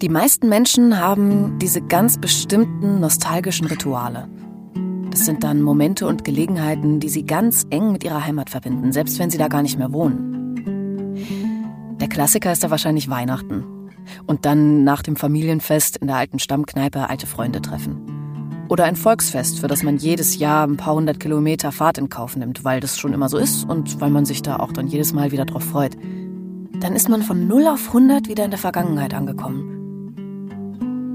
Die meisten Menschen haben diese ganz bestimmten nostalgischen Rituale. Das sind dann Momente und Gelegenheiten, die sie ganz eng mit ihrer Heimat verbinden, selbst wenn sie da gar nicht mehr wohnen. Der Klassiker ist da wahrscheinlich Weihnachten. Und dann nach dem Familienfest in der alten Stammkneipe alte Freunde treffen. Oder ein Volksfest, für das man jedes Jahr ein paar hundert Kilometer Fahrt in Kauf nimmt, weil das schon immer so ist und weil man sich da auch dann jedes Mal wieder drauf freut. Dann ist man von 0 auf 100 wieder in der Vergangenheit angekommen.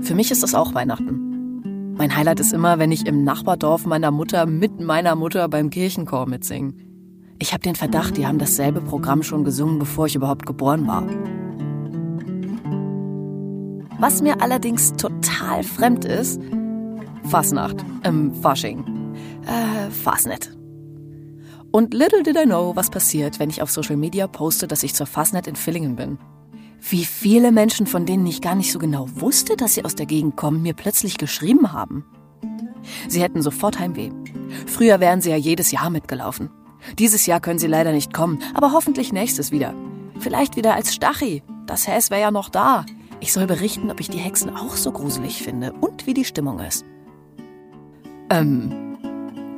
Für mich ist das auch Weihnachten. Mein Highlight ist immer, wenn ich im Nachbardorf meiner Mutter mit meiner Mutter beim Kirchenchor mitsinge. Ich habe den Verdacht, die haben dasselbe Programm schon gesungen, bevor ich überhaupt geboren war. Was mir allerdings total fremd ist, Fasnacht, ähm, Fasching, äh, Fasnet. Und little did I know, was passiert, wenn ich auf Social Media poste, dass ich zur Fasnet in Villingen bin. Wie viele Menschen, von denen ich gar nicht so genau wusste, dass sie aus der Gegend kommen, mir plötzlich geschrieben haben. Sie hätten sofort Heimweh. Früher wären sie ja jedes Jahr mitgelaufen. Dieses Jahr können sie leider nicht kommen, aber hoffentlich nächstes wieder. Vielleicht wieder als Stachi. Das Häs wäre ja noch da. Ich soll berichten, ob ich die Hexen auch so gruselig finde und wie die Stimmung ist. Ähm,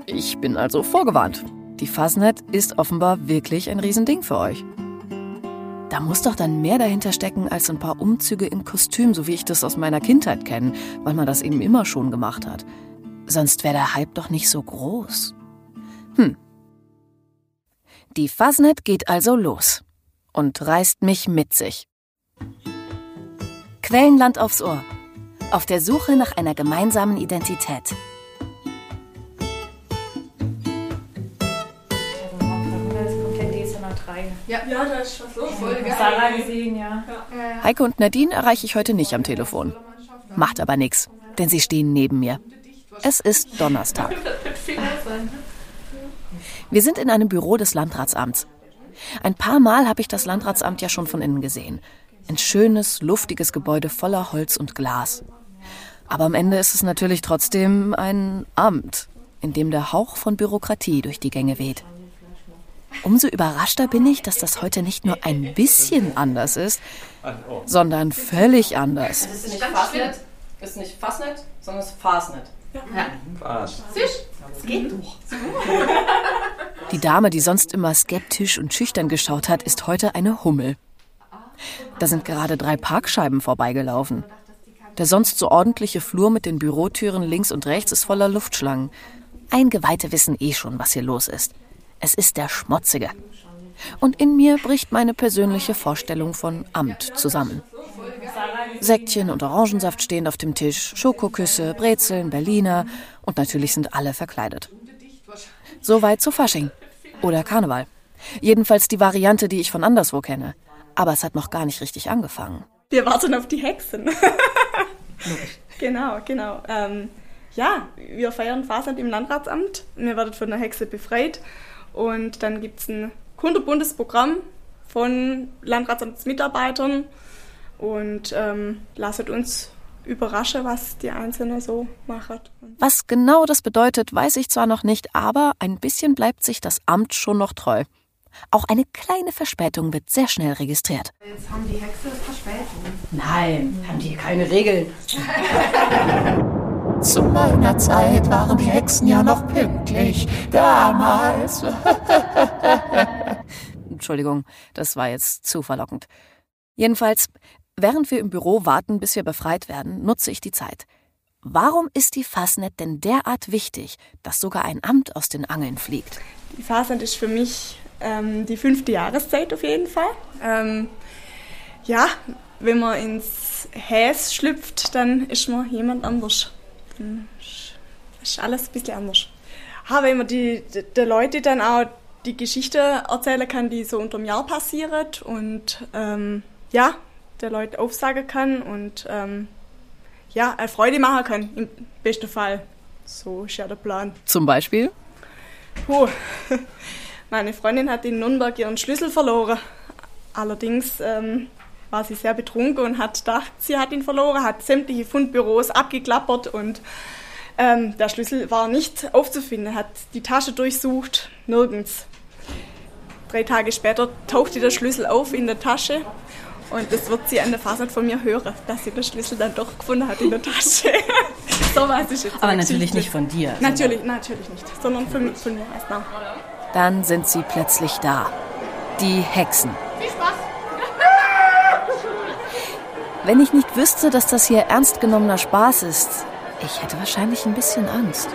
ich bin also vorgewarnt. Die Fasnet ist offenbar wirklich ein Riesending für euch. Da muss doch dann mehr dahinter stecken als ein paar Umzüge in Kostüm, so wie ich das aus meiner Kindheit kenne, weil man das eben immer schon gemacht hat. Sonst wäre der Hype doch nicht so groß. Hm. Die Fasnet geht also los und reißt mich mit sich. Quellenland aufs Ohr. Auf der Suche nach einer gemeinsamen Identität. Ja, ja da ist was los. Voll geil. Sarah gesehen, ja. ja. Heike und Nadine erreiche ich heute nicht am Telefon. Macht aber nichts, denn sie stehen neben mir. Es ist Donnerstag. Wir sind in einem Büro des Landratsamts. Ein paar Mal habe ich das Landratsamt ja schon von innen gesehen. Ein schönes, luftiges Gebäude voller Holz und Glas. Aber am Ende ist es natürlich trotzdem ein Amt, in dem der Hauch von Bürokratie durch die Gänge weht. Umso überraschter bin ich, dass das heute nicht nur ein bisschen anders ist, sondern völlig anders. Es ist nicht Fastnet, ist nicht Fastnet, sondern es ist Fastnet. Ja. Fast. Es geht doch. Die Dame, die sonst immer skeptisch und schüchtern geschaut hat, ist heute eine Hummel. Da sind gerade drei Parkscheiben vorbeigelaufen. Der sonst so ordentliche Flur mit den Bürotüren links und rechts ist voller Luftschlangen. Eingeweihte wissen eh schon, was hier los ist. Es ist der Schmutzige. Und in mir bricht meine persönliche Vorstellung von Amt zusammen. Säckchen und Orangensaft stehen auf dem Tisch, Schokoküsse, Brezeln, Berliner und natürlich sind alle verkleidet. Soweit zu Fasching oder Karneval. Jedenfalls die Variante, die ich von anderswo kenne. Aber es hat noch gar nicht richtig angefangen. Wir warten auf die Hexen. genau, genau. Ähm, ja, wir feiern Fasnacht im Landratsamt. Wir werden von der Hexe befreit. Und dann gibt es ein kunterbuntes Programm von Landratsamtsmitarbeitern. Und ähm, lasst uns überraschen, was die Einzelnen so machen. Was genau das bedeutet, weiß ich zwar noch nicht, aber ein bisschen bleibt sich das Amt schon noch treu. Auch eine kleine Verspätung wird sehr schnell registriert. Jetzt haben die Hexe Verspätung. Nein, haben die keine Regeln. Zu meiner Zeit waren die Hexen ja noch pünktlich. Damals. Entschuldigung, das war jetzt zu verlockend. Jedenfalls, während wir im Büro warten, bis wir befreit werden, nutze ich die Zeit. Warum ist die Fasnet denn derart wichtig, dass sogar ein Amt aus den Angeln fliegt? Die Fasnet ist für mich ähm, die fünfte Jahreszeit auf jeden Fall. Ähm, ja, wenn man ins Häs schlüpft, dann ist man jemand anders. Dann ist alles ein bisschen anders. Aber wenn man die, die, Leute dann auch die Geschichte erzählen kann, die so unter dem Jahr passiert und ähm, ja, der Leute aufsagen kann und ähm, ja, eine Freude machen kann, im besten Fall. So ist ja der Plan. Zum Beispiel? Puh. Meine Freundin hat in Nürnberg ihren Schlüssel verloren. Allerdings ähm, war sie sehr betrunken und hat gedacht, sie hat ihn verloren, hat sämtliche Fundbüros abgeklappert und ähm, der Schlüssel war nicht aufzufinden, hat die Tasche durchsucht, nirgends. Drei Tage später tauchte der Schlüssel auf in der Tasche Und das wird sie an der Fasnacht von mir hören, dass sie den Schlüssel dann doch gefunden hat in der Tasche. so weiß ich jetzt. Aber natürlich nicht von dir. Natürlich, natürlich nicht, sondern von, von mir erst mal. Dann sind sie plötzlich da. Die Hexen. Viel Spaß! Wenn ich nicht wüsste, dass das hier ernst genommener Spaß ist, ich hätte wahrscheinlich ein bisschen Angst.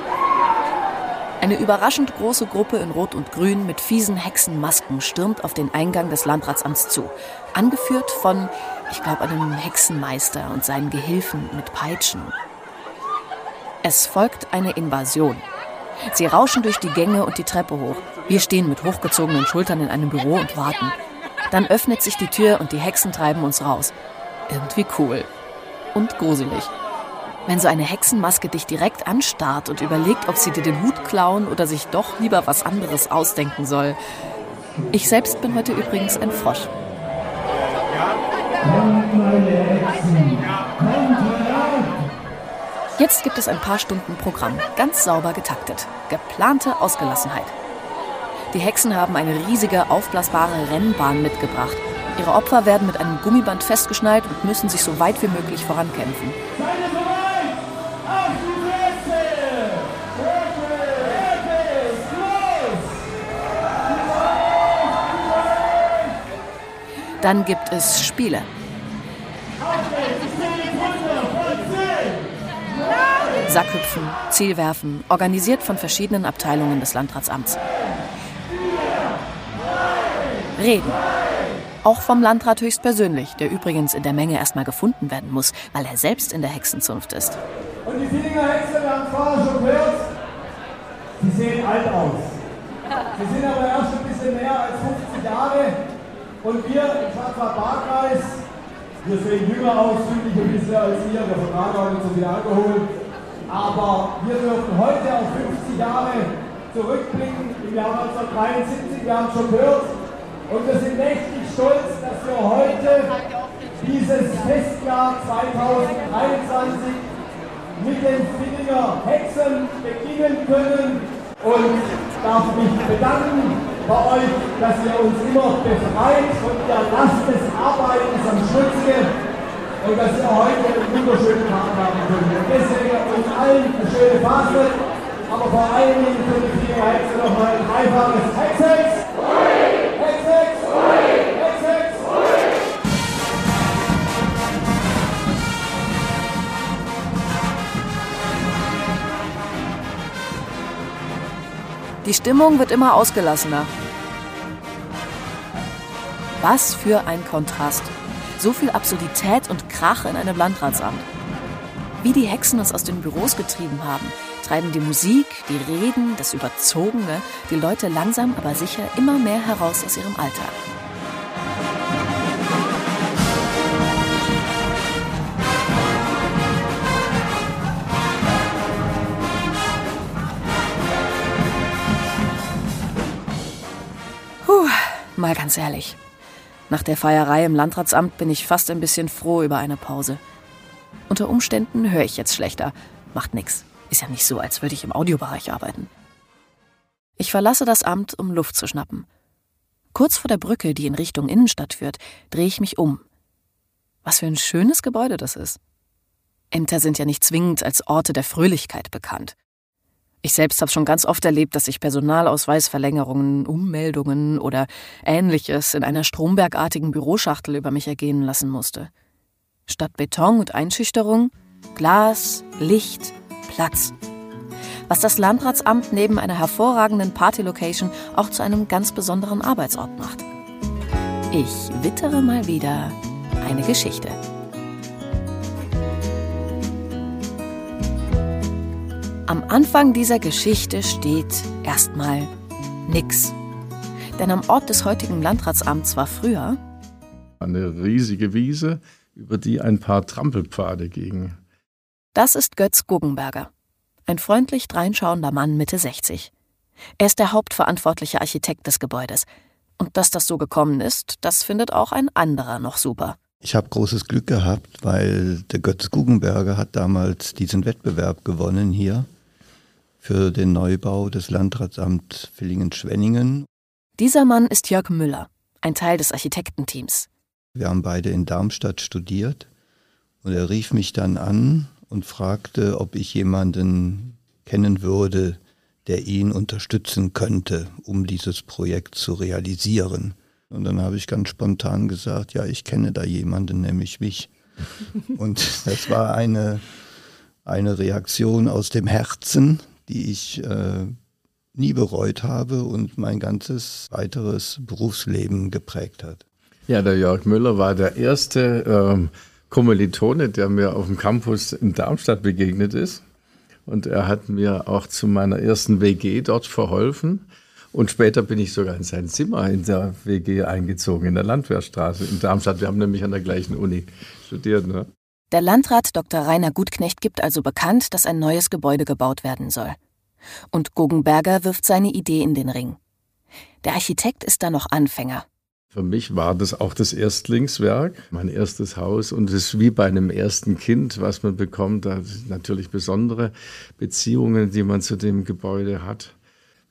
Eine überraschend große Gruppe in Rot und Grün mit fiesen Hexenmasken stürmt auf den Eingang des Landratsamts zu. Angeführt von, ich glaube, einem Hexenmeister und seinen Gehilfen mit Peitschen. Es folgt eine Invasion. Sie rauschen durch die Gänge und die Treppe hoch. Wir stehen mit hochgezogenen Schultern in einem Büro und warten. Dann öffnet sich die Tür und die Hexen treiben uns raus. Irgendwie cool. Und gruselig. Wenn so eine Hexenmaske dich direkt anstarrt und überlegt, ob sie dir den Hut klauen oder sich doch lieber was anderes ausdenken soll. Ich selbst bin heute übrigens ein Frosch. Jetzt gibt es ein paar Stunden Programm, ganz sauber getaktet. Geplante Ausgelassenheit. Die Hexen haben eine riesige, aufblasbare Rennbahn mitgebracht. Ihre Opfer werden mit einem Gummiband festgeschnallt und müssen sich so weit wie möglich vorankämpfen. Dann gibt es Spiele. Sackhüpfen, Zielwerfen, organisiert von verschiedenen Abteilungen des Landratsamts. Reden. Auch vom Landrat höchstpersönlich, der übrigens in der Menge erstmal gefunden werden muss, weil er selbst in der Hexenzunft ist. Und die Villinger Hexe, wir haben vorher schon gehört, sie sehen alt aus. Sie sind aber erst ein bisschen mehr als 50 Jahre. Und wir im Schwarzwald-Baar-Kreis, wir sehen jünger aus, südlich ein als ihr, wir vertragen auch nicht so viel Alkohol. Aber wir dürfen heute auf 50 Jahre zurückblicken, im Jahr 1973, wir haben schon gehört. Und wir sind mächtig stolz, dass wir heute dieses Festjahr 2023 mit den Villinger Hexen beginnen können und darf mich bedanken bei euch, dass ihr uns immer befreit von der Last des Arbeitens am Schmutzige und dass ihr heute einen wunderschönen Tag haben könnt. Und deswegen uns allen eine schöne Phase, aber vor allen Dingen für die vier Hexe nochmal ein dreifaches Hexex! Die Stimmung wird immer ausgelassener. Was für ein Kontrast. So viel Absurdität und Krach in einem Landratsamt. Wie die Hexen uns aus den Büros getrieben haben, treiben die Musik, die Reden, das Überzogene die Leute langsam aber sicher immer mehr heraus aus ihrem Alltag. Mal ganz ehrlich. Nach der Feierei im Landratsamt bin ich fast ein bisschen froh über eine Pause. Unter Umständen höre ich jetzt schlechter. Macht nix. Ist ja nicht so, als würde ich im Audiobereich arbeiten. Ich verlasse das Amt, um Luft zu schnappen. Kurz vor der Brücke, die in Richtung Innenstadt führt, drehe ich mich um. Was für ein schönes Gebäude das ist. Ämter sind ja nicht zwingend als Orte der Fröhlichkeit bekannt. Ich selbst habe schon ganz oft erlebt, dass ich Personalausweisverlängerungen, Ummeldungen oder ähnliches in einer strombergartigen Büroschachtel über mich ergehen lassen musste. Statt Beton und Einschüchterung Glas, Licht, Platz. Was das Landratsamt neben einer hervorragenden Partylocation auch zu einem ganz besonderen Arbeitsort macht. Ich wittere mal wieder eine Geschichte. Am Anfang dieser Geschichte steht erstmal nix. Denn am Ort des heutigen Landratsamts war früher eine riesige Wiese, über die ein paar Trampelpfade gingen. Das ist Götz Guggenberger, ein freundlich dreinschauender Mann Mitte 60. Er ist der hauptverantwortliche Architekt des Gebäudes. Und dass das so gekommen ist, das findet auch ein anderer noch super. Ich habe großes Glück gehabt, weil der Götz Guggenberger hat damals diesen Wettbewerb gewonnen hier für den Neubau des Landratsamt Villingen-Schwenningen. Dieser Mann ist Jörg Müller, ein Teil des Architektenteams. Wir haben beide in Darmstadt studiert und er rief mich dann an und fragte, ob ich jemanden kennen würde, der ihn unterstützen könnte, um dieses Projekt zu realisieren. Und dann habe ich ganz spontan gesagt, ja, ich kenne da jemanden, nämlich mich. Und das war eine, eine Reaktion aus dem Herzen, die ich äh, nie bereut habe und mein ganzes weiteres Berufsleben geprägt hat. Ja, der Jörg Müller war der erste ähm, Kommilitone, der mir auf dem Campus in Darmstadt begegnet ist. Und er hat mir auch zu meiner ersten WG dort verholfen. Und später bin ich sogar in sein Zimmer in der WG eingezogen, in der Landwehrstraße in Darmstadt. Wir haben nämlich an der gleichen Uni studiert. Ne? Der Landrat Dr. Rainer Gutknecht gibt also bekannt, dass ein neues Gebäude gebaut werden soll. Und Guggenberger wirft seine Idee in den Ring. Der Architekt ist da noch Anfänger. Für mich war das auch das Erstlingswerk, mein erstes Haus. Und es ist wie bei einem ersten Kind, was man bekommt. Da sind natürlich besondere Beziehungen, die man zu dem Gebäude hat.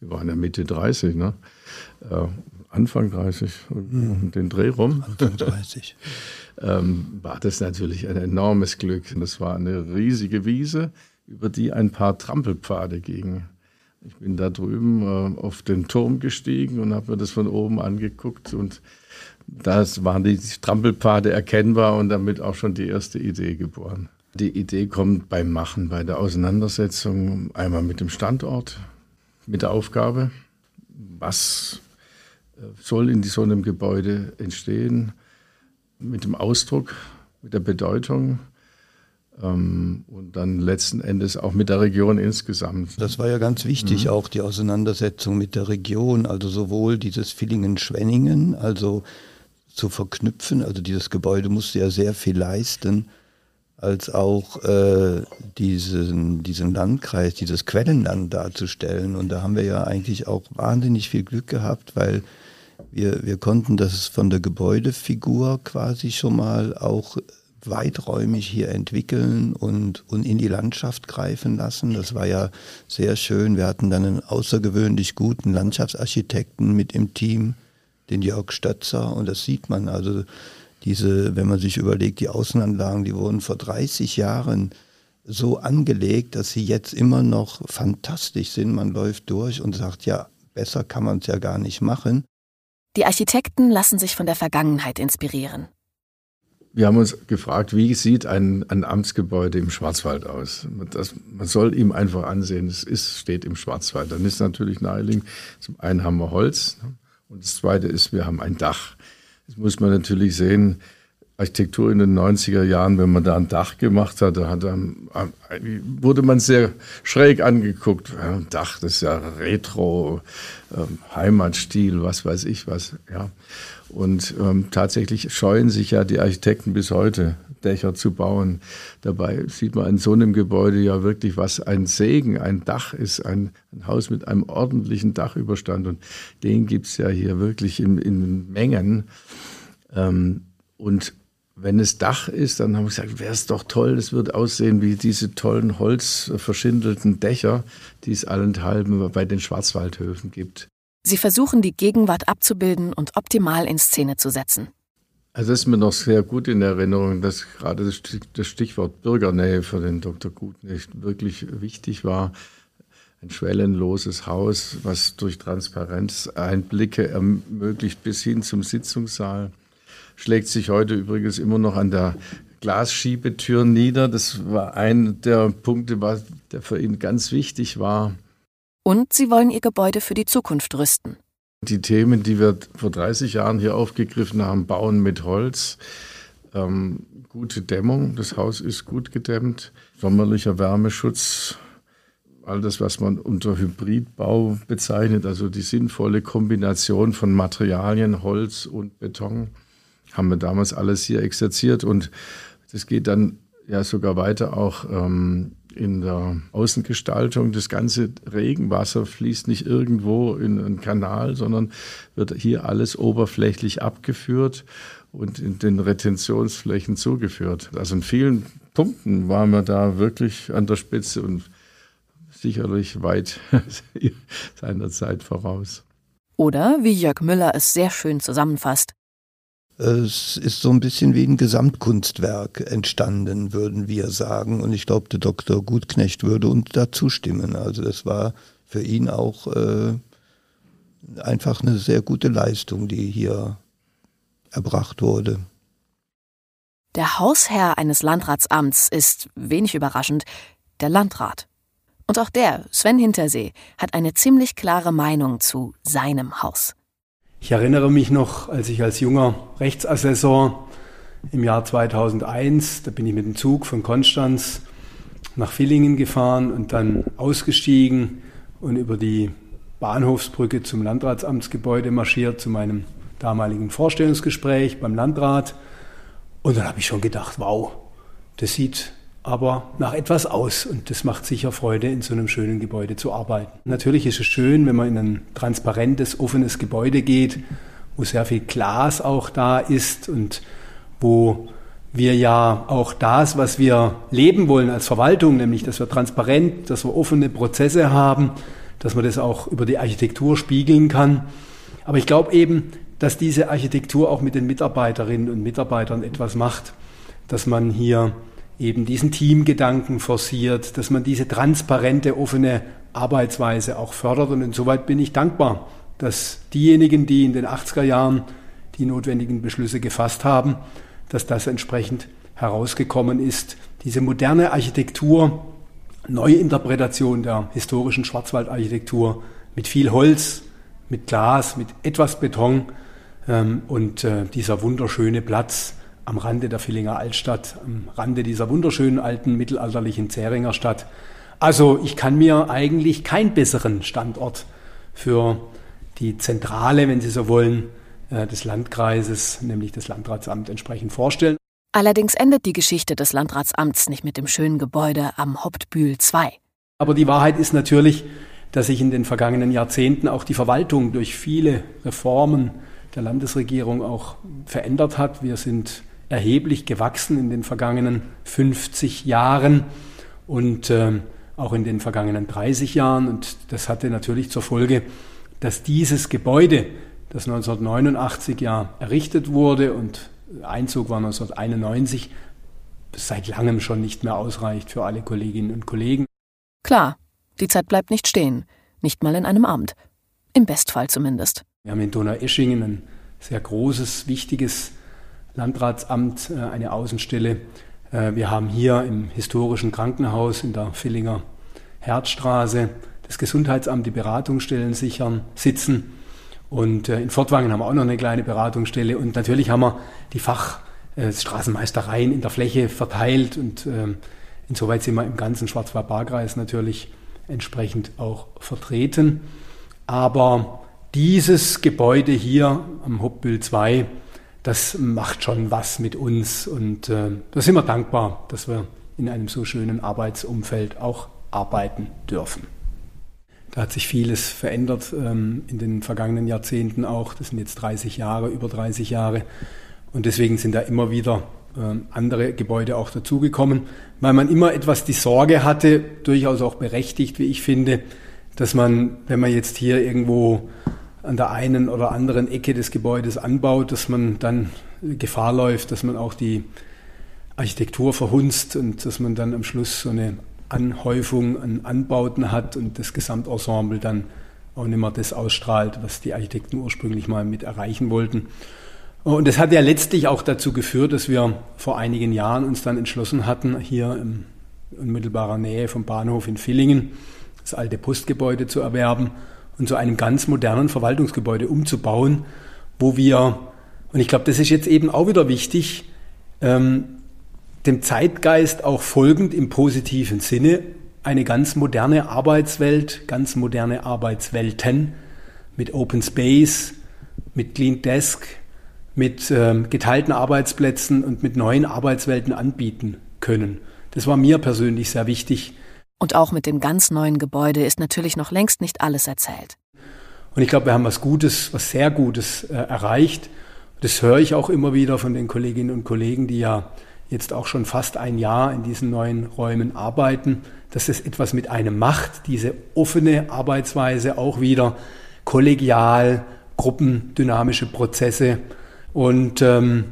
Wir waren ja Mitte 30, ne? Anfang 30, mhm. den Dreh rum. Anfang 30. ähm, war das natürlich ein enormes Glück. Das war eine riesige Wiese, über die ein paar Trampelpfade gingen. Ich bin da drüben äh, auf den Turm gestiegen und habe mir das von oben angeguckt und das waren die Trampelpfade erkennbar und damit auch schon die erste Idee geboren. Die Idee kommt beim Machen, bei der Auseinandersetzung einmal mit dem Standort, mit der Aufgabe, was soll in so einem Gebäude entstehen, mit dem Ausdruck, mit der Bedeutung ähm, und dann letzten Endes auch mit der Region insgesamt. Das war ja ganz wichtig, mhm. auch die Auseinandersetzung mit der Region, also sowohl dieses Villingen-Schwenningen, also zu verknüpfen, also dieses Gebäude musste ja sehr viel leisten, als auch äh, diesen, diesen Landkreis, dieses Quellenland darzustellen. Und da haben wir ja eigentlich auch wahnsinnig viel Glück gehabt, weil wir, wir konnten das von der Gebäudefigur quasi schon mal auch weiträumig hier entwickeln und, und in die Landschaft greifen lassen. Das war ja sehr schön. Wir hatten dann einen außergewöhnlich guten Landschaftsarchitekten mit im Team, den Jörg Stötzer. Und das sieht man also, diese, wenn man sich überlegt, die Außenanlagen, die wurden vor 30 Jahren so angelegt, dass sie jetzt immer noch fantastisch sind. Man läuft durch und sagt, ja, besser kann man es ja gar nicht machen. Die Architekten lassen sich von der Vergangenheit inspirieren wir haben uns gefragt, wie sieht ein, ein Amtsgebäude im Schwarzwald aus? Das, man soll ihm einfach ansehen, es ist, steht im Schwarzwald. Dann ist natürlich naheliegend, zum einen haben wir Holz ne? und das zweite ist, wir haben ein Dach. Das muss man natürlich sehen, Architektur in den 90er Jahren, wenn man da ein Dach gemacht hat, da hat dann, wurde man sehr schräg angeguckt. Ja, Dach, das ist ja Retro, ähm, Heimatstil, was weiß ich was. Ja. Und ähm, tatsächlich scheuen sich ja die Architekten bis heute, Dächer zu bauen. Dabei sieht man in so einem Gebäude ja wirklich, was ein Segen, ein Dach ist, ein, ein Haus mit einem ordentlichen Dachüberstand. Und den gibt es ja hier wirklich in, in Mengen. Ähm, und wenn es Dach ist, dann haben wir gesagt, wäre es doch toll, es wird aussehen wie diese tollen holzverschindelten Dächer, die es allenthalben bei den Schwarzwaldhöfen gibt. Sie versuchen, die Gegenwart abzubilden und optimal in Szene zu setzen. Also ist mir noch sehr gut in Erinnerung, dass gerade das Stichwort Bürgernähe für den Dr. Gutnicht wirklich wichtig war. Ein schwellenloses Haus, was durch Transparenz Einblicke ermöglicht bis hin zum Sitzungssaal schlägt sich heute übrigens immer noch an der Glasschiebetür nieder. Das war ein der Punkte, der für ihn ganz wichtig war. Und sie wollen ihr Gebäude für die Zukunft rüsten. Die Themen, die wir vor 30 Jahren hier aufgegriffen haben, Bauen mit Holz, ähm, gute Dämmung, das Haus ist gut gedämmt, sommerlicher Wärmeschutz, all das, was man unter Hybridbau bezeichnet, also die sinnvolle Kombination von Materialien, Holz und Beton haben wir damals alles hier exerziert und das geht dann ja sogar weiter auch ähm, in der Außengestaltung. Das ganze Regenwasser fließt nicht irgendwo in einen Kanal, sondern wird hier alles oberflächlich abgeführt und in den Retentionsflächen zugeführt. Also in vielen Punkten waren wir da wirklich an der Spitze und sicherlich weit seiner Zeit voraus. Oder, wie Jörg Müller es sehr schön zusammenfasst, Es ist so ein bisschen wie ein Gesamtkunstwerk entstanden, würden wir sagen. Und ich glaube, der Dr. Gutknecht würde uns dazu stimmen. Also das war für ihn auch äh, einfach eine sehr gute Leistung, die hier erbracht wurde. Der Hausherr eines Landratsamts ist, wenig überraschend, der Landrat. Und auch der, Sven Hintersee, hat eine ziemlich klare Meinung zu seinem Haus. Ich erinnere mich noch, als ich als junger Rechtsassessor im Jahr 2001, da bin ich mit dem Zug von Konstanz nach Villingen gefahren und dann ausgestiegen und über die Bahnhofsbrücke zum Landratsamtsgebäude marschiert zu meinem damaligen Vorstellungsgespräch beim Landrat. Und dann habe ich schon gedacht, wow, das sieht aber nach etwas aus und das macht sicher Freude, in so einem schönen Gebäude zu arbeiten. Natürlich ist es schön, wenn man in ein transparentes, offenes Gebäude geht, wo sehr viel Glas auch da ist und wo wir ja auch das, was wir leben wollen als Verwaltung, nämlich dass wir transparent, dass wir offene Prozesse haben, dass man das auch über die Architektur spiegeln kann. Aber ich glaube eben, dass diese Architektur auch mit den Mitarbeiterinnen und Mitarbeitern etwas macht, dass man hier eben diesen Teamgedanken forciert, dass man diese transparente, offene Arbeitsweise auch fördert. Und insoweit bin ich dankbar, dass diejenigen, die in den 80er Jahren die notwendigen Beschlüsse gefasst haben, dass das entsprechend herausgekommen ist. Diese moderne Architektur, neue Interpretation der historischen Schwarzwaldarchitektur mit viel Holz, mit Glas, mit etwas Beton ähm, und äh, dieser wunderschöne Platz, am Rande der Villinger Altstadt, am Rande dieser wunderschönen alten mittelalterlichen Zähringer Stadt. Also ich kann mir eigentlich keinen besseren Standort für die Zentrale, wenn Sie so wollen, äh, des Landkreises, nämlich das Landratsamt, entsprechend vorstellen. Allerdings endet die Geschichte des Landratsamts nicht mit dem schönen Gebäude am Hauptbühl 2. Aber die Wahrheit ist natürlich, dass sich in den vergangenen Jahrzehnten auch die Verwaltung durch viele Reformen der Landesregierung auch verändert hat. Wir sind erheblich gewachsen in den vergangenen 50 Jahren und äh, auch in den vergangenen 30 Jahren. Und das hatte natürlich zur Folge, dass dieses Gebäude, das 1989 ja errichtet wurde und Einzug war 1991, seit langem schon nicht mehr ausreicht für alle Kolleginnen und Kollegen. Klar, die Zeit bleibt nicht stehen, nicht mal in einem Amt. Im Bestfall zumindest. Wir haben in Donaueschingen ein sehr großes, wichtiges Landratsamt äh, eine Außenstelle. Äh, wir haben hier im historischen Krankenhaus in der Villinger Herzstraße das Gesundheitsamt, die Beratungsstellen sichern, sitzen. Und äh, in Fortwangen haben wir auch noch eine kleine Beratungsstelle. Und natürlich haben wir die Fachstraßenmeistereien in der Fläche verteilt. Und ähm, insoweit sind wir im ganzen Schwarzwald-Baar-Kreis natürlich entsprechend auch vertreten. Aber dieses Gebäude hier am Hauptbild 2 das macht schon was mit uns und äh, da sind wir dankbar, dass wir in einem so schönen Arbeitsumfeld auch arbeiten dürfen. Da hat sich vieles verändert ähm, in den vergangenen Jahrzehnten auch. Das sind jetzt 30 Jahre, über 30 Jahre. Und deswegen sind da immer wieder ähm, andere Gebäude auch dazugekommen, weil man immer etwas die Sorge hatte, durchaus auch berechtigt, wie ich finde, dass man, wenn man jetzt hier irgendwo an der einen oder anderen Ecke des Gebäudes anbaut, dass man dann Gefahr läuft, dass man auch die Architektur verhunzt und dass man dann am Schluss so eine Anhäufung an Anbauten hat und das Gesamtensemble dann auch nicht mehr das ausstrahlt, was die Architekten ursprünglich mal mit erreichen wollten. Und das hat ja letztlich auch dazu geführt, dass wir vor einigen Jahren uns dann entschlossen hatten, hier in unmittelbarer Nähe vom Bahnhof in Villingen das alte Postgebäude zu erwerben und zu einem ganz modernen Verwaltungsgebäude umzubauen, wo wir, und ich glaube, das ist jetzt eben auch wieder wichtig, ähm, dem Zeitgeist auch folgend im positiven Sinne eine ganz moderne Arbeitswelt, ganz moderne Arbeitswelten mit Open Space, mit Clean Desk, mit ähm, geteilten Arbeitsplätzen und mit neuen Arbeitswelten anbieten können. Das war mir persönlich sehr wichtig, und auch mit dem ganz neuen Gebäude ist natürlich noch längst nicht alles erzählt. Und ich glaube, wir haben was Gutes, was sehr Gutes äh, erreicht. Das höre ich auch immer wieder von den Kolleginnen und Kollegen, die ja jetzt auch schon fast ein Jahr in diesen neuen Räumen arbeiten, dass es etwas mit einem macht, diese offene Arbeitsweise auch wieder kollegial, gruppendynamische Prozesse, Und ähm,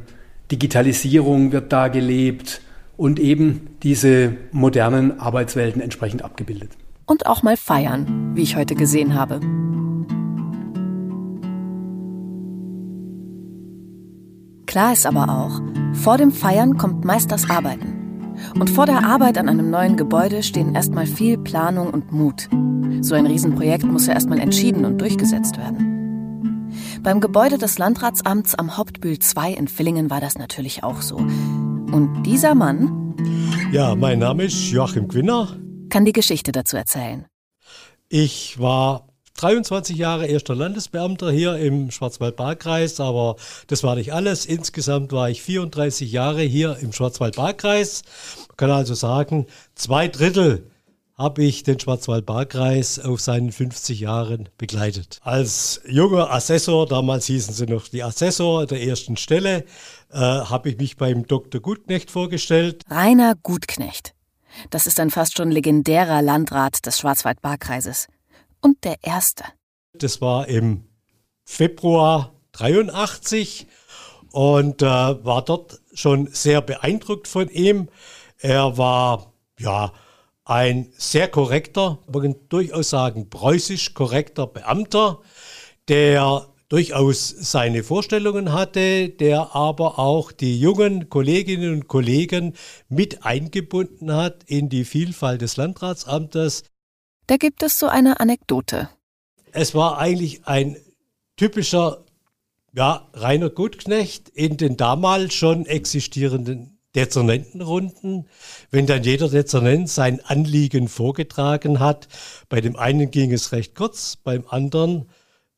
Digitalisierung wird da gelebt und eben diese modernen Arbeitswelten entsprechend abgebildet. Und auch mal feiern, wie ich heute gesehen habe. Klar ist aber auch, vor dem Feiern kommt meist das Arbeiten. Und vor der Arbeit an einem neuen Gebäude stehen erstmal viel Planung und Mut. So ein Riesenprojekt muss ja erstmal entschieden und durchgesetzt werden. Beim Gebäude des Landratsamts am Hauptbühl 2 in Villingen war das natürlich auch so. Und dieser Mann. Ja, mein Name ist Joachim Gwinner. Kann die Geschichte dazu erzählen. Ich war 23 Jahre erster Landesbeamter hier im Schwarzwald-Baar-Kreis, aber das war nicht alles. Insgesamt war ich 34 Jahre hier im Schwarzwald-Baar-Kreis. Man kann also sagen, zwei Drittel habe ich den Schwarzwald-Baar-Kreis auf seinen 50 Jahren begleitet. Als junger Assessor, damals hießen sie noch die Assessor der ersten Stelle, äh, habe ich mich beim Dr. Gutknecht vorgestellt. Rainer Gutknecht. Das ist ein fast schon legendärer Landrat des Schwarzwald-Baar-Kreises. Und der erste. Das war im Februar 83 und äh, war dort schon sehr beeindruckt von ihm. Er war ja ein sehr korrekter, man kann durchaus sagen preußisch korrekter Beamter, der durchaus seine Vorstellungen hatte, der aber auch die jungen Kolleginnen und Kollegen mit eingebunden hat in die Vielfalt des Landratsamtes. Da gibt es so eine Anekdote. Es war eigentlich ein typischer ja, Rainer Gutknecht in den damals schon existierenden Dezernentenrunden, wenn dann jeder Dezernent sein Anliegen vorgetragen hat. Bei dem einen ging es recht kurz, beim anderen,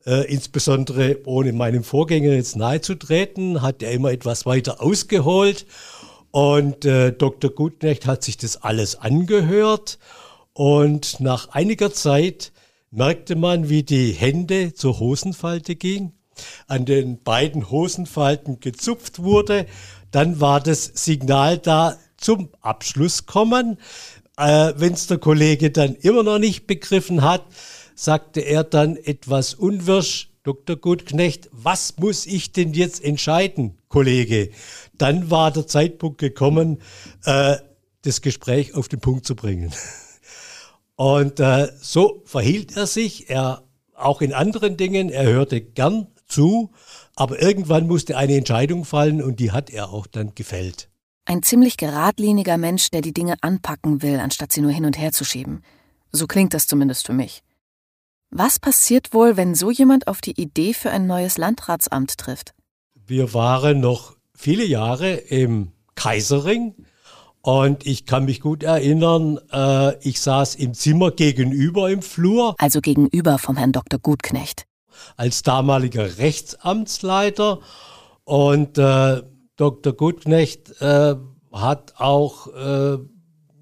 äh, insbesondere ohne meinem Vorgänger jetzt nahezutreten, hat er immer etwas weiter ausgeholt. Und äh, Dr. Gutknecht hat sich das alles angehört. Und nach einiger Zeit merkte man, wie die Hände zur Hosenfalte ging, an den beiden Hosenfalten gezupft wurde dann war das Signal da zum Abschluss kommen. Äh, Wenn es der Kollege dann immer noch nicht begriffen hat, sagte er dann etwas unwirsch, Dr. Gutknecht, was muss ich denn jetzt entscheiden, Kollege? Dann war der Zeitpunkt gekommen, äh, das Gespräch auf den Punkt zu bringen. Und äh, so verhielt er sich, er auch in anderen Dingen, er hörte gern zu aber irgendwann musste eine Entscheidung fallen und die hat er auch dann gefällt. Ein ziemlich geradliniger Mensch, der die Dinge anpacken will, anstatt sie nur hin und her zu schieben. So klingt das zumindest für mich. Was passiert wohl, wenn so jemand auf die Idee für ein neues Landratsamt trifft? Wir waren noch viele Jahre im Kaiserring und ich kann mich gut erinnern, äh, ich saß im Zimmer gegenüber im Flur. Also gegenüber vom Herrn Dr. Gutknecht als damaliger Rechtsamtsleiter. Und äh, Dr. Gutknecht äh, hat auch, äh,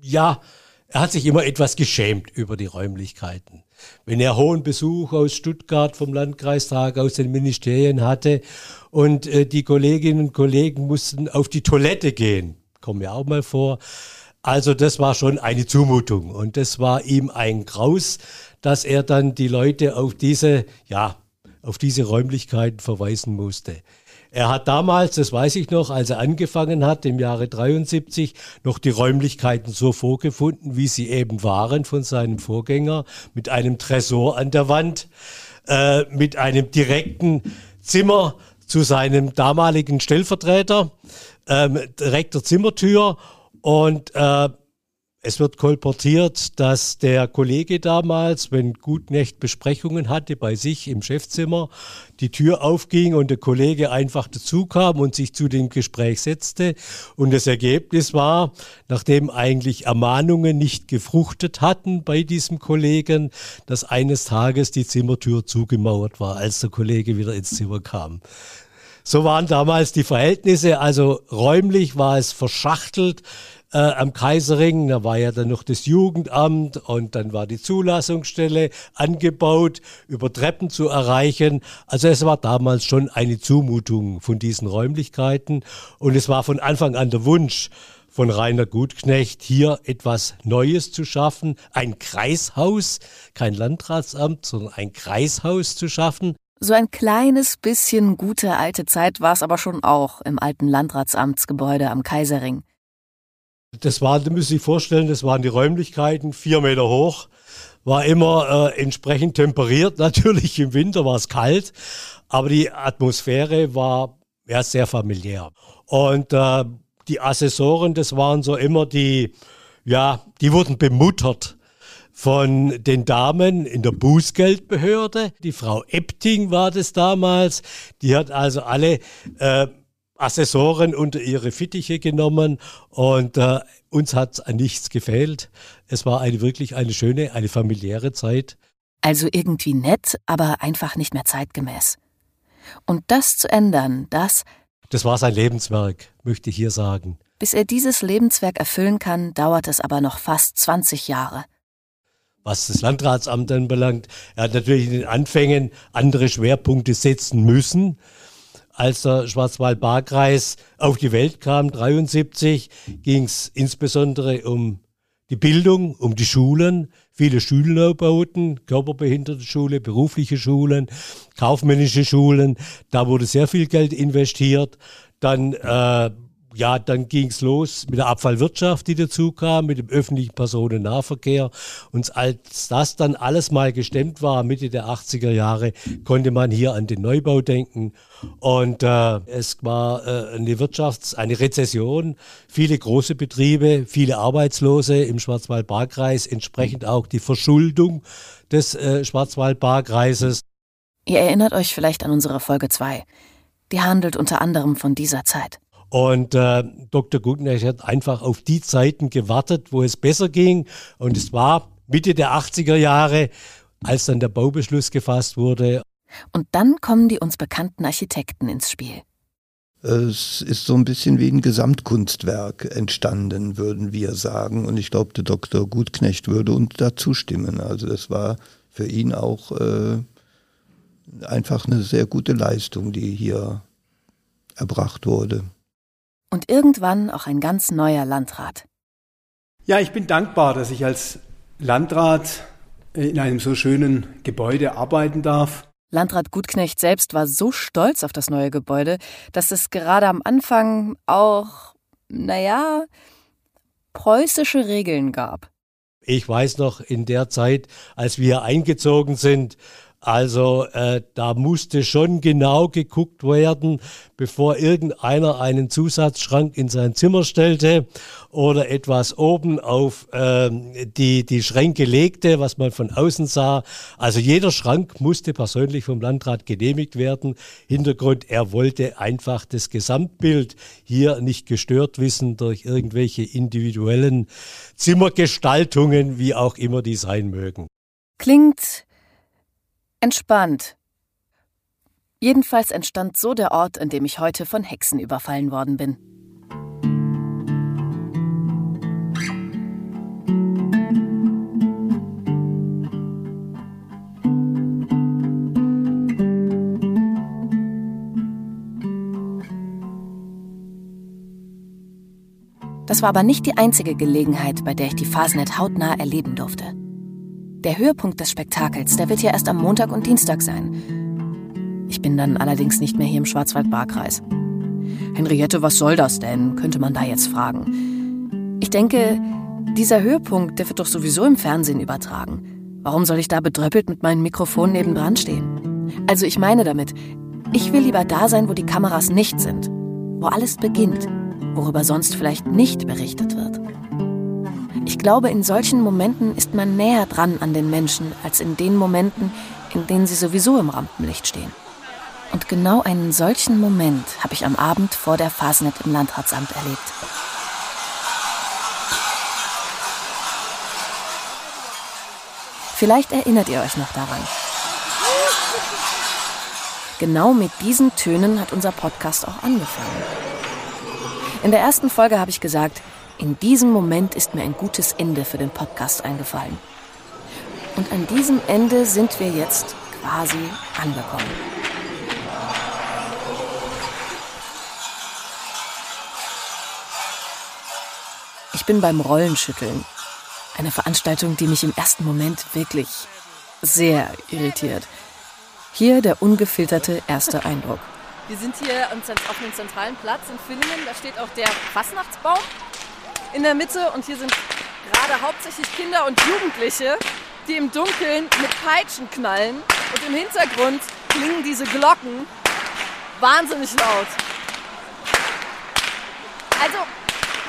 ja, er hat sich immer etwas geschämt über die Räumlichkeiten. Wenn er hohen Besuch aus Stuttgart vom Landkreistag, aus den Ministerien hatte und äh, die Kolleginnen und Kollegen mussten auf die Toilette gehen, kommen ja auch mal vor. Also das war schon eine Zumutung und das war ihm ein Graus, dass er dann die Leute auf diese, ja, auf diese Räumlichkeiten verweisen musste. Er hat damals, das weiß ich noch, als er angefangen hat, im Jahre 73, noch die Räumlichkeiten so vorgefunden, wie sie eben waren von seinem Vorgänger, mit einem Tresor an der Wand, äh, mit einem direkten Zimmer zu seinem damaligen Stellvertreter, äh, direkter Zimmertür und äh, es wird kolportiert, dass der Kollege damals, wenn Gutknecht Besprechungen hatte bei sich im Chefzimmer, die Tür aufging und der Kollege einfach dazukam und sich zu dem Gespräch setzte. Und das Ergebnis war, nachdem eigentlich Ermahnungen nicht gefruchtet hatten bei diesem Kollegen, dass eines Tages die Zimmertür zugemauert war, als der Kollege wieder ins Zimmer kam. So waren damals die Verhältnisse, also räumlich war es verschachtelt äh, am Kaiserring. Da war ja dann noch das Jugendamt und dann war die Zulassungsstelle angebaut, über Treppen zu erreichen. Also es war damals schon eine Zumutung von diesen Räumlichkeiten und es war von Anfang an der Wunsch, von Rainer Gutknecht, hier etwas Neues zu schaffen, ein Kreishaus, kein Landratsamt, sondern ein Kreishaus zu schaffen. So ein kleines bisschen gute alte Zeit war es aber schon auch im alten Landratsamtsgebäude am Kaiserring. Das war, da müssen Sie sich vorstellen, das waren die Räumlichkeiten, vier Meter hoch, war immer äh, entsprechend temperiert. Natürlich im Winter war es kalt, aber die Atmosphäre war ja, sehr familiär. Und äh, die Assessoren, das waren so immer die, ja, die wurden bemuttert von den Damen in der Bußgeldbehörde. Die Frau Epting war das damals. Die hat also alle äh, Assessoren unter ihre Fittiche genommen und äh, uns hat an nichts gefehlt. Es war eine wirklich eine schöne, eine familiäre Zeit. Also irgendwie nett, aber einfach nicht mehr zeitgemäß. Und das zu ändern, das. Das war sein Lebenswerk, möchte ich hier sagen. Bis er dieses Lebenswerk erfüllen kann, dauert es aber noch fast 20 Jahre was das Landratsamt anbelangt. Er hat natürlich in den Anfängen andere Schwerpunkte setzen müssen. Als der Schwarzwald-Baar-Kreis auf die Welt kam, 73, ging es insbesondere um die Bildung, um die Schulen, viele Schulneubauten, Körperbehinderte berufliche Schulen, kaufmännische Schulen. Da wurde sehr viel Geld investiert. Dann äh, ja, dann ging es los mit der Abfallwirtschaft, die dazu kam, mit dem öffentlichen Personennahverkehr. Und als das dann alles mal gestemmt war, Mitte der 80er Jahre, konnte man hier an den Neubau denken. Und äh, es war äh, eine Wirtschafts-, eine Rezession, viele große Betriebe, viele Arbeitslose im Schwarzwald-Baar-Kreis, entsprechend auch die Verschuldung des äh, Schwarzwald-Baar-Kreises. Ihr erinnert euch vielleicht an unsere Folge 2. Die handelt unter anderem von dieser Zeit. Und äh, Dr. Gugner hat einfach auf die Zeiten gewartet, wo es besser ging. Und es war Mitte der 80er Jahre, als dann der Baubeschluss gefasst wurde. Und dann kommen die uns bekannten Architekten ins Spiel. Es ist so ein bisschen wie ein Gesamtkunstwerk entstanden, würden wir sagen. Und ich glaube, der Dr. Gutknecht würde uns da zustimmen. Also das war für ihn auch äh, einfach eine sehr gute Leistung, die hier erbracht wurde und irgendwann auch ein ganz neuer Landrat. Ja, ich bin dankbar, dass ich als Landrat in einem so schönen Gebäude arbeiten darf. Landrat Gutknecht selbst war so stolz auf das neue Gebäude, dass es gerade am Anfang auch, naja, preußische Regeln gab. Ich weiß noch, in der Zeit, als wir eingezogen sind, also äh, da musste schon genau geguckt werden, bevor irgendeiner einen Zusatzschrank in sein Zimmer stellte oder etwas oben auf äh, die, die Schränke legte, was man von außen sah. Also jeder Schrank musste persönlich vom Landrat genehmigt werden. Hintergrund, er wollte einfach das Gesamtbild hier nicht gestört wissen durch irgendwelche individuellen Zimmergestaltungen, wie auch immer die sein mögen. Klingt Entspannt. Jedenfalls entstand so der Ort, an dem ich heute von Hexen überfallen worden bin. Das war aber nicht die einzige Gelegenheit, bei der ich die Fasnet hautnah erleben durfte. Der Höhepunkt des Spektakels, der wird ja erst am Montag und Dienstag sein. Ich bin dann allerdings nicht mehr hier im Schwarzwald-Baar-Kreis. Henriette, was soll das denn? könnte man da jetzt fragen. Ich denke, dieser Höhepunkt, der wird doch sowieso im Fernsehen übertragen. Warum soll ich da bedröppelt mit meinem Mikrofon nebendran stehen? Also ich meine damit, ich will lieber da sein, wo die Kameras nicht sind, wo alles beginnt, worüber sonst vielleicht nicht berichtet wird. Ich glaube, in solchen Momenten ist man näher dran an den Menschen als in den Momenten, in denen sie sowieso im Rampenlicht stehen. Und genau einen solchen Moment habe ich am Abend vor der Fasnet im Landratsamt erlebt. Vielleicht erinnert ihr euch noch daran. Genau mit diesen Tönen hat unser Podcast auch angefangen. In der ersten Folge habe ich gesagt, in diesem Moment ist mir ein gutes Ende für den Podcast eingefallen. Und an diesem Ende sind wir jetzt quasi angekommen. Ich bin beim Rollenschütteln. Eine Veranstaltung, die mich im ersten Moment wirklich sehr irritiert. Hier der ungefilterte erste Eindruck. Wir sind hier auf einem zentralen Platz in Villingen. Da steht auch der Fastnachtsbaum in der Mitte und hier sind gerade hauptsächlich Kinder und Jugendliche, die im Dunkeln mit Peitschen knallen und im Hintergrund klingen diese Glocken wahnsinnig laut. Also,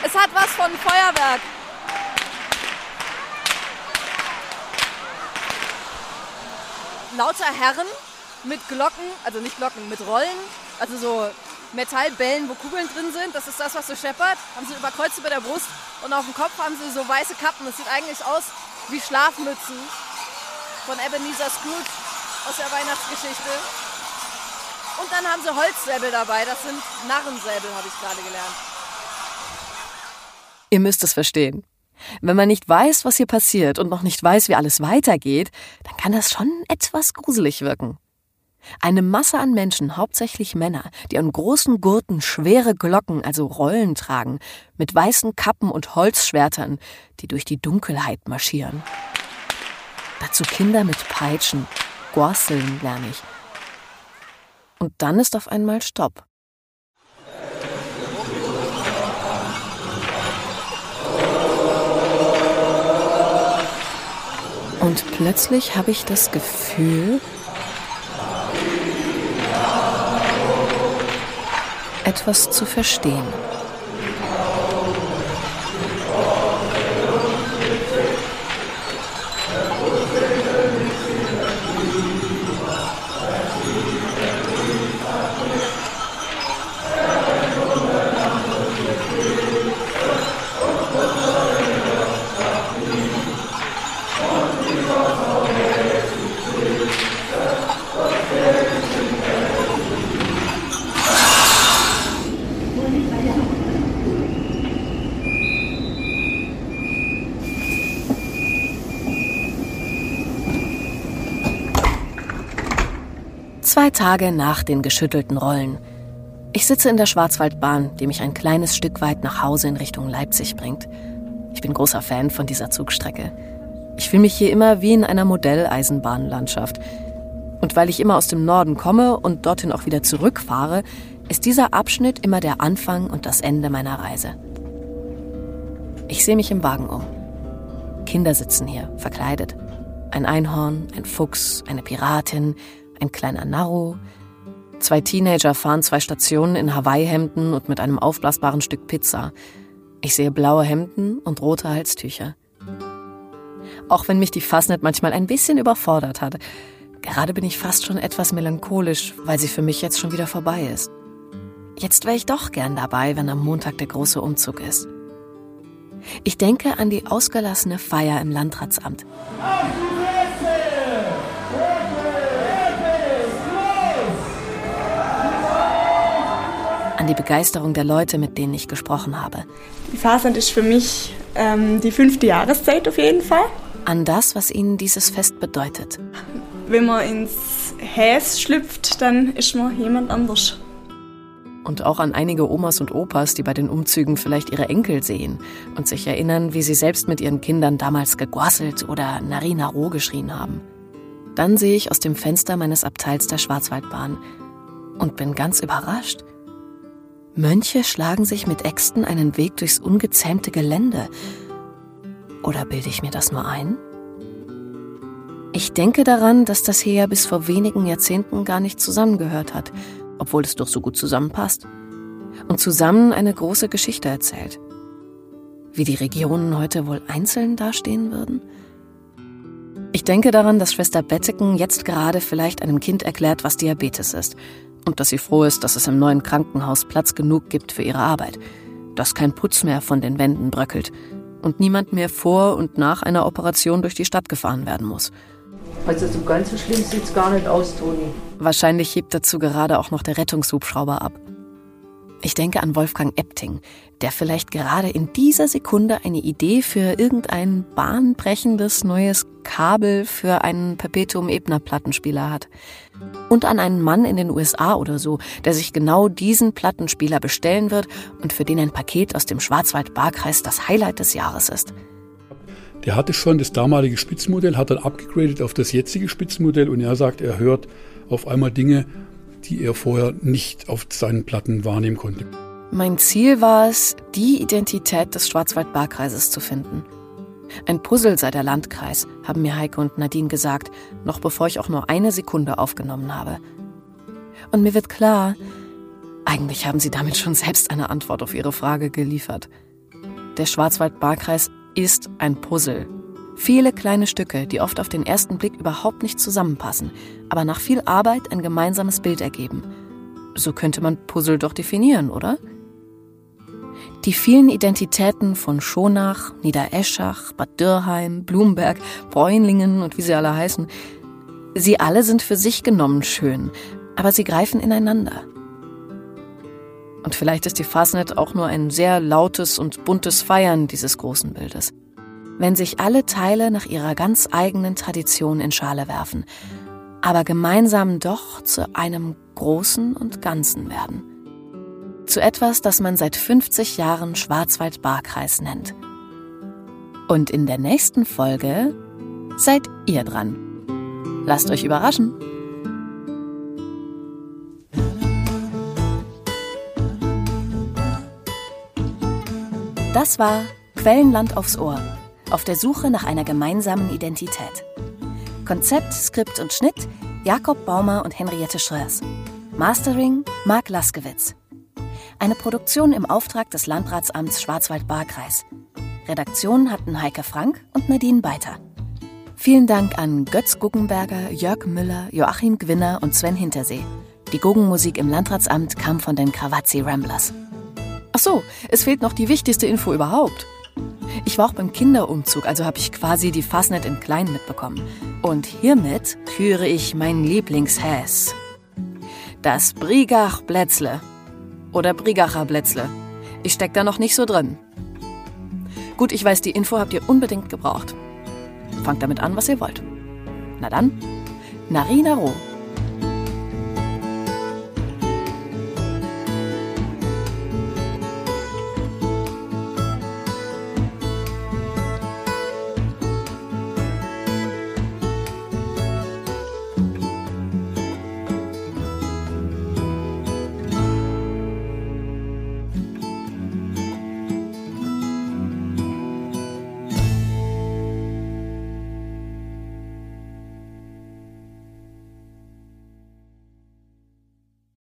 es hat was von Feuerwerk. Lauter Herren mit Glocken, also nicht Glocken, mit Rollen, also so Metallbällen, wo Kugeln drin sind. Das ist das, was so scheppert. Haben sie überkreuzt über der Brust und auf dem Kopf haben sie so weiße Kappen. Das sieht eigentlich aus wie Schlafmützen von Ebenezer Scrooge aus der Weihnachtsgeschichte. Und dann haben sie Holzsäbel dabei. Das sind Narrensäbel, habe ich gerade gelernt. Ihr müsst es verstehen. Wenn man nicht weiß, was hier passiert und noch nicht weiß, wie alles weitergeht, dann kann das schon etwas gruselig wirken. Eine Masse an Menschen, hauptsächlich Männer, die an großen Gurten schwere Glocken, also Rollen tragen, mit weißen Kappen und Holzschwertern, die durch die Dunkelheit marschieren. Dazu Kinder mit Peitschen, Gorseln lerne ich. Und dann ist auf einmal Stopp. Und plötzlich habe ich das Gefühl, etwas zu verstehen. Zwei Tage nach den geschüttelten Rollen. Ich sitze in der Schwarzwaldbahn, die mich ein kleines Stück weit nach Hause in Richtung Leipzig bringt. Ich bin großer Fan von dieser Zugstrecke. Ich fühle mich hier immer wie in einer Modelleisenbahnlandschaft. Und weil ich immer aus dem Norden komme und dorthin auch wieder zurückfahre, ist dieser Abschnitt immer der Anfang und das Ende meiner Reise. Ich sehe mich im Wagen um. Kinder sitzen hier, verkleidet. Ein Einhorn, ein Fuchs, eine Piratin, ein kleiner Narro. Zwei Teenager fahren zwei Stationen in Hawaii-Hemden und mit einem aufblasbaren Stück Pizza. Ich sehe blaue Hemden und rote Halstücher. Auch wenn mich die Fastnet manchmal ein bisschen überfordert hat. Gerade bin ich fast schon etwas melancholisch, weil sie für mich jetzt schon wieder vorbei ist. Jetzt wäre ich doch gern dabei, wenn am Montag der große Umzug ist. Ich denke an die ausgelassene Feier im Landratsamt. an die Begeisterung der Leute, mit denen ich gesprochen habe. Die Fasnacht ist für mich ähm, die fünfte Jahreszeit auf jeden Fall. An das, was ihnen dieses Fest bedeutet. Wenn man ins Häs schlüpft, dann ist man jemand anders. Und auch an einige Omas und Opas, die bei den Umzügen vielleicht ihre Enkel sehen und sich erinnern, wie sie selbst mit ihren Kindern damals gegwasselt oder Narina Roh geschrien haben. Dann sehe ich aus dem Fenster meines Abteils der Schwarzwaldbahn und bin ganz überrascht. Mönche schlagen sich mit Äxten einen Weg durchs ungezähmte Gelände. Oder bilde ich mir das nur ein? Ich denke daran, dass das hier ja bis vor wenigen Jahrzehnten gar nicht zusammengehört hat, obwohl es doch so gut zusammenpasst. Und zusammen eine große Geschichte erzählt. Wie die Regionen heute wohl einzeln dastehen würden? Ich denke daran, dass Schwester Betteken jetzt gerade vielleicht einem Kind erklärt, was Diabetes ist und dass sie froh ist, dass es im neuen Krankenhaus Platz genug gibt für ihre Arbeit, dass kein Putz mehr von den Wänden bröckelt und niemand mehr vor und nach einer Operation durch die Stadt gefahren werden muss. Also so ganz so schlimm sieht's gar nicht aus, Toni. Wahrscheinlich hebt dazu gerade auch noch der Rettungshubschrauber ab. Ich denke an Wolfgang Epting, der vielleicht gerade in dieser Sekunde eine Idee für irgendein bahnbrechendes neues Kabel für einen Perpetuum-Ebner-Plattenspieler hat. Und an einen Mann in den USA oder so, der sich genau diesen Plattenspieler bestellen wird und für den ein Paket aus dem Schwarzwald-Barkreis das Highlight des Jahres ist. Der hatte schon das damalige Spitzmodell, hat dann abgegradet auf das jetzige Spitzmodell und er sagt, er hört auf einmal Dinge, die er vorher nicht auf seinen Platten wahrnehmen konnte. Mein Ziel war es, die Identität des Schwarzwald-Baar-Kreises zu finden. Ein Puzzle sei der Landkreis, haben mir Heike und Nadine gesagt, noch bevor ich auch nur eine Sekunde aufgenommen habe. Und mir wird klar, eigentlich haben sie damit schon selbst eine Antwort auf ihre Frage geliefert. Der Schwarzwald-Baar-Kreis ist ein Puzzle. Viele kleine Stücke, die oft auf den ersten Blick überhaupt nicht zusammenpassen, aber nach viel Arbeit ein gemeinsames Bild ergeben. So könnte man Puzzle doch definieren, oder? Die vielen Identitäten von Schonach, Niedereschach, Bad Dürrheim, Blumberg, Bräunlingen und wie sie alle heißen, sie alle sind für sich genommen schön, aber sie greifen ineinander. Und vielleicht ist die Fasnet auch nur ein sehr lautes und buntes Feiern dieses großen Bildes. Wenn sich alle Teile nach ihrer ganz eigenen Tradition in Schale werfen, aber gemeinsam doch zu einem Großen und Ganzen werden. Zu etwas, das man seit 50 Jahren Schwarzwald-Barkreis nennt. Und in der nächsten Folge seid ihr dran. Lasst euch überraschen. Das war Quellenland aufs Ohr. Auf der Suche nach einer gemeinsamen Identität. Konzept, Skript und Schnitt Jakob Baumer und Henriette Schröers. Mastering Marc Laskewitz. Eine Produktion im Auftrag des Landratsamts Schwarzwald-Baar-Kreis. Redaktion hatten Heike Frank und Nadine Beiter. Vielen Dank an Götz Guggenberger, Jörg Müller, Joachim Gwinner und Sven Hintersee. Die Guggenmusik im Landratsamt kam von den Krawazzi Ramblers. Ach so, es fehlt noch die wichtigste Info überhaupt. Ich war auch beim Kinderumzug, also habe ich quasi die Fasnet in klein mitbekommen. Und hiermit küre ich mein Lieblingshäs. Das Brigach Blätzle. Oder Brigacher Blätzle. Ich steck da noch nicht so drin. Gut, ich weiß, die Info habt ihr unbedingt gebraucht. Fangt damit an, was ihr wollt. Na dann, Narina Roh.